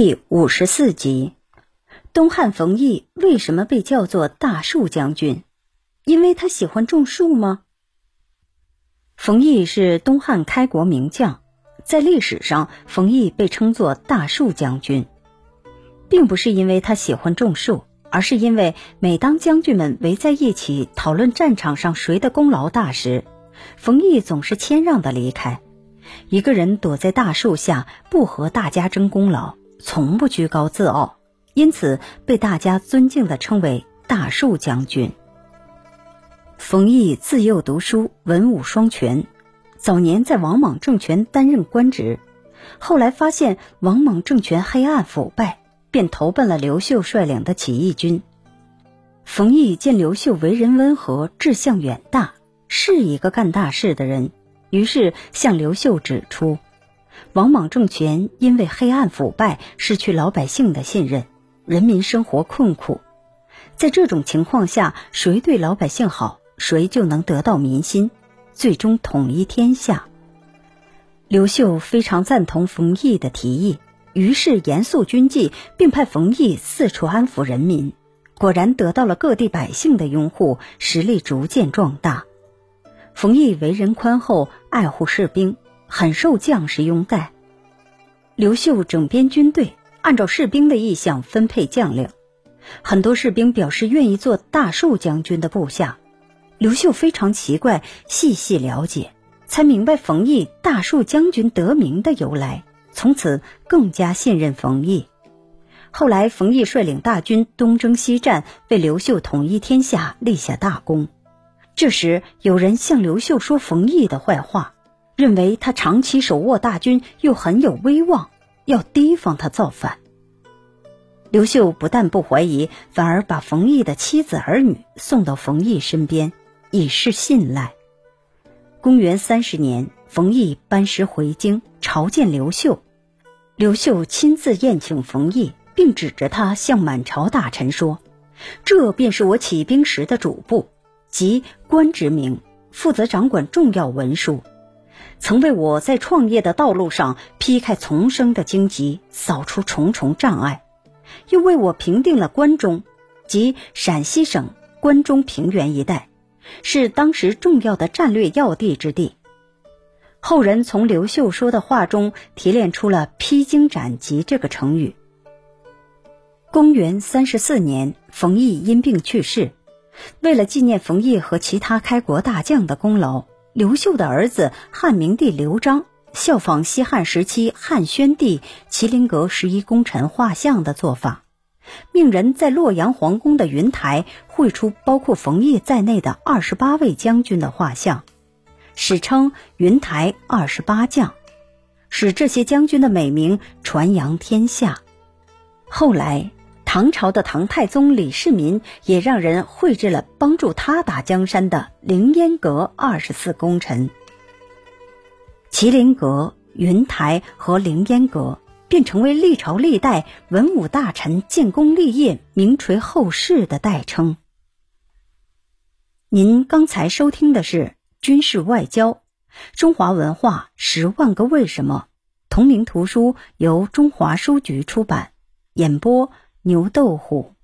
第五十四集，东汉冯异为什么被叫做大树将军？因为他喜欢种树吗？冯异是东汉开国名将，在历史上，冯异被称作大树将军，并不是因为他喜欢种树，而是因为每当将军们围在一起讨论战场上谁的功劳大时，冯异总是谦让的离开，一个人躲在大树下，不和大家争功劳。从不居高自傲，因此被大家尊敬的称为大树将军。冯异自幼读书，文武双全，早年在王莽政权担任官职，后来发现王莽政权黑暗腐败，便投奔了刘秀率领的起义军。冯异见刘秀为人温和，志向远大，是一个干大事的人，于是向刘秀指出。王莽政权因为黑暗腐败，失去老百姓的信任，人民生活困苦。在这种情况下，谁对老百姓好，谁就能得到民心，最终统一天下。刘秀非常赞同冯异的提议，于是严肃军纪，并派冯异四处安抚人民。果然得到了各地百姓的拥护，实力逐渐壮大。冯异为人宽厚，爱护士兵。很受将士拥戴。刘秀整编军队，按照士兵的意向分配将领。很多士兵表示愿意做大树将军的部下。刘秀非常奇怪，细细了解，才明白冯异“大树将军”得名的由来。从此更加信任冯异。后来，冯异率领大军东征西战，为刘秀统一天下立下大功。这时，有人向刘秀说冯异的坏话。认为他长期手握大军，又很有威望，要提防他造反。刘秀不但不怀疑，反而把冯异的妻子儿女送到冯异身边，以示信赖。公元三十年，冯异班师回京朝见刘秀，刘秀亲自宴请冯异，并指着他向满朝大臣说：“这便是我起兵时的主簿，即官职名，负责掌管重要文书。”曾为我在创业的道路上劈开丛生的荆棘，扫出重重障碍，又为我平定了关中，即陕西省关中平原一带，是当时重要的战略要地之地。后人从刘秀说的话中提炼出了“披荆斩棘”这个成语。公元三十四年，冯异因病去世，为了纪念冯异和其他开国大将的功劳。刘秀的儿子汉明帝刘璋效仿西汉时期汉宣帝麒麟阁十一功臣画像的做法，命人在洛阳皇宫的云台绘出包括冯异在内的二十八位将军的画像，史称“云台二十八将”，使这些将军的美名传扬天下。后来。唐朝的唐太宗李世民也让人绘制了帮助他打江山的凌烟阁二十四功臣。麒麟阁、云台和凌烟阁便成为历朝历代文武大臣建功立业、名垂后世的代称。您刚才收听的是《军事外交：中华文化十万个为什么》，同名图书由中华书局出版，演播。牛豆腐。